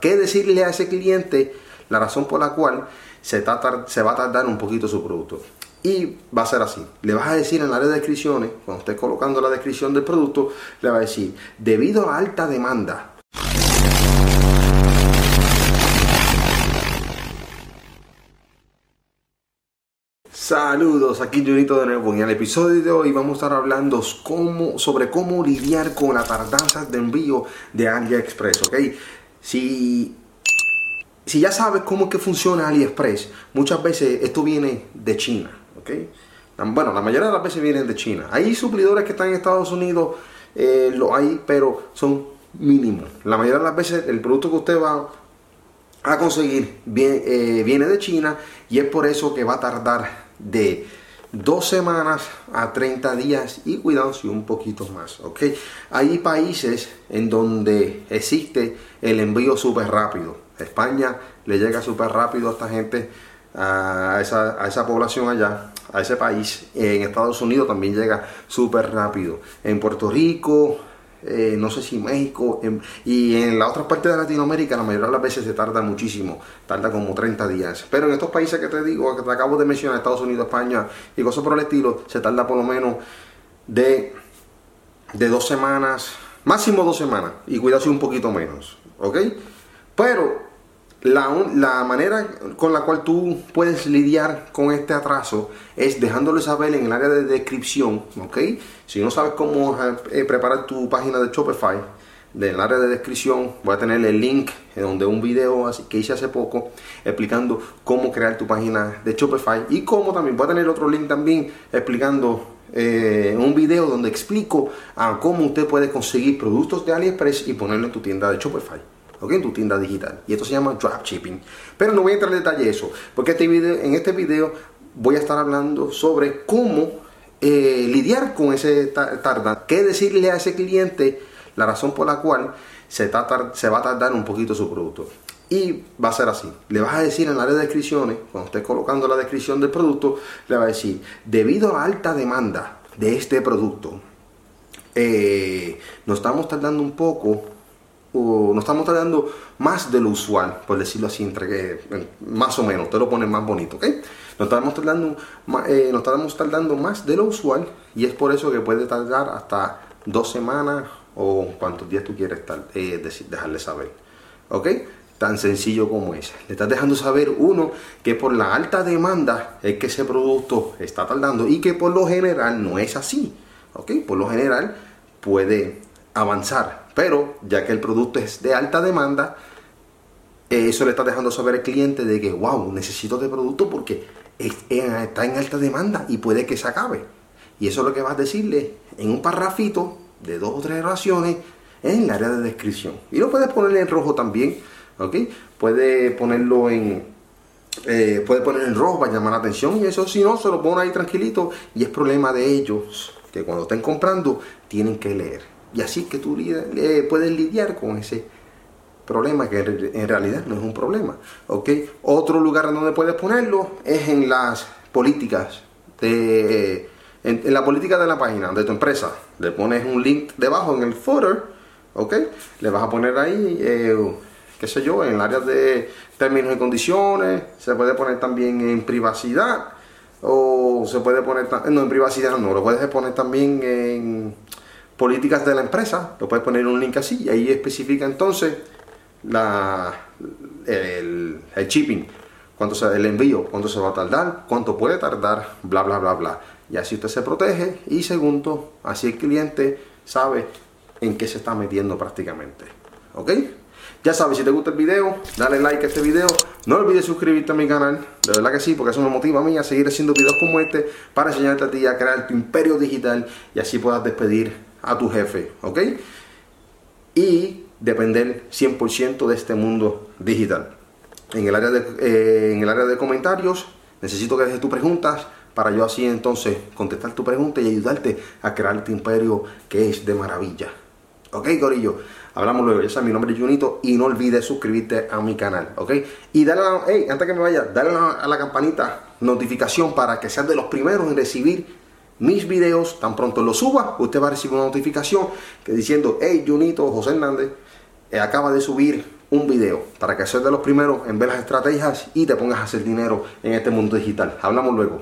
¿Qué decirle a ese cliente la razón por la cual se, va a tardar un poquito su producto? Y va a ser así. Le vas a decir en la área de descripciones, cuando estés colocando la descripción del producto, le va a decir, debido a alta demanda, Saludos, aquí Junito de nuevo. En el episodio de hoy vamos a estar hablando sobre cómo lidiar con la tardanza de envío de AliExpress, ¿ok? Si, si ya sabes cómo que funciona AliExpress, muchas veces esto viene de China, ¿ok? Bueno, la mayoría de las veces vienen de China. Hay suplidores que están en Estados Unidos, eh, lo hay, pero son mínimos. La mayoría de las veces el producto que usted va a conseguir eh, viene de China y es por eso que va a tardar de dos semanas a 30 días y cuidado si un poquito más, ¿ok? Hay países en donde existe el envío súper rápido. España le llega súper rápido a esta gente, a esa, a esa población allá, a ese país. En Estados Unidos también llega súper rápido. En Puerto Rico, eh, no sé si México, y en la otra parte de Latinoamérica la mayoría de las veces se tarda muchísimo, tarda como 30 días. Pero en estos países que te digo, que te acabo de mencionar, Estados Unidos, España y cosas por el estilo, se tarda por lo menos de, de dos semanas, máximo dos semanas, y cuidado si un poquito menos, ¿ok? Pero la, manera con la cual tú puedes lidiar con este atraso es dejándolo saber en el área de descripción, ¿ok? Si no sabes cómo eh, preparar tu página de Shopify, del área de descripción voy a tener el link donde un video que hice hace poco explicando cómo crear tu página de Shopify y cómo también voy a tener otro link también explicando eh, un video donde explico cómo usted puede conseguir productos de AliExpress y ponerlo en tu tienda de Shopify en tu tienda digital. Y esto se llama dropshipping. Pero no voy a entrar en detalle eso, porque este video, en este video voy a estar hablando sobre cómo eh, lidiar con ese tarda, qué decirle a ese cliente la razón por la cual se, se va a tardar un poquito su producto. Y va a ser así. Le vas a decir en la área de descripciones, cuando estés colocando la descripción del producto, le va a decir, debido a alta demanda de este producto, eh, nos estamos tardando un poco nos estamos tardando más de lo usual, por decirlo así, entre más o menos, te lo pones más bonito, ¿ok? Nos estamos tardando, eh, estamos tardando más de lo usual y es por eso que puede tardar hasta dos semanas o cuántos días tú quieres eh, dejarle saber, ¿ok? Tan sencillo como es. Le estás dejando saber uno que por la alta demanda es que ese producto está tardando y que por lo general no es así, ¿ok? Por lo general puede avanzar. Pero ya que el producto es de alta demanda, eh, eso le está dejando saber al cliente de que, wow, necesito este producto porque está en alta demanda y puede que se acabe. Y eso es lo que vas a decirle en un parrafito de dos o tres oraciones en el área de descripción. Y lo puedes poner en rojo también, ¿ok? Puede ponerlo en, eh, puede poner en rojo para llamar la atención y eso si no se lo pone ahí tranquilito y es problema de ellos que cuando estén comprando tienen que leer. Y así que tú puedes lidiar con ese problema que en realidad no es un problema. ¿ok? Otro lugar donde puedes ponerlo es en las políticas de... En, la política de la página de tu empresa. Le pones un link debajo en el footer, ¿ok? Le vas a poner ahí, eh, qué sé yo, en el área de términos y condiciones. Se puede poner también en privacidad. O se puede poner, no, en privacidad no, lo puedes poner también en políticas de la empresa, lo puedes poner un link así y ahí especifica entonces el shipping, cuánto se, el envío, cuánto se va a tardar, cuánto puede tardar, bla, bla, bla, bla. Y así usted se protege y segundo, así el cliente sabe en qué se está metiendo prácticamente. ¿Ok? Ya sabes, si te gusta el video, dale like a este video. No olvides suscribirte a mi canal. De verdad que sí, porque eso me motiva a mí a seguir haciendo videos como este para enseñarte a ti a crear tu imperio digital y así puedas despedir a tu jefe, ¿ok? Y depender 100% de este mundo digital. En el, área de, eh, en el área de comentarios necesito que dejes tus preguntas para yo así entonces contestar tu pregunta y ayudarte a crear este imperio que es de maravilla. ¿Ok, Corillo? Hablamos luego. Ya sabes, mi nombre es Junito y no olvides suscribirte a mi canal, ¿ok? Y dale a la, hey, antes que me vaya, dale a la campanita notificación para que seas de los primeros en recibir mis videos, tan pronto los suba, usted va a recibir una notificación que diciendo, hey Junito, José Hernández, eh, acaba de subir un video para que seas de los primeros en ver las estrategias y te pongas a hacer dinero en este mundo digital. Hablamos luego.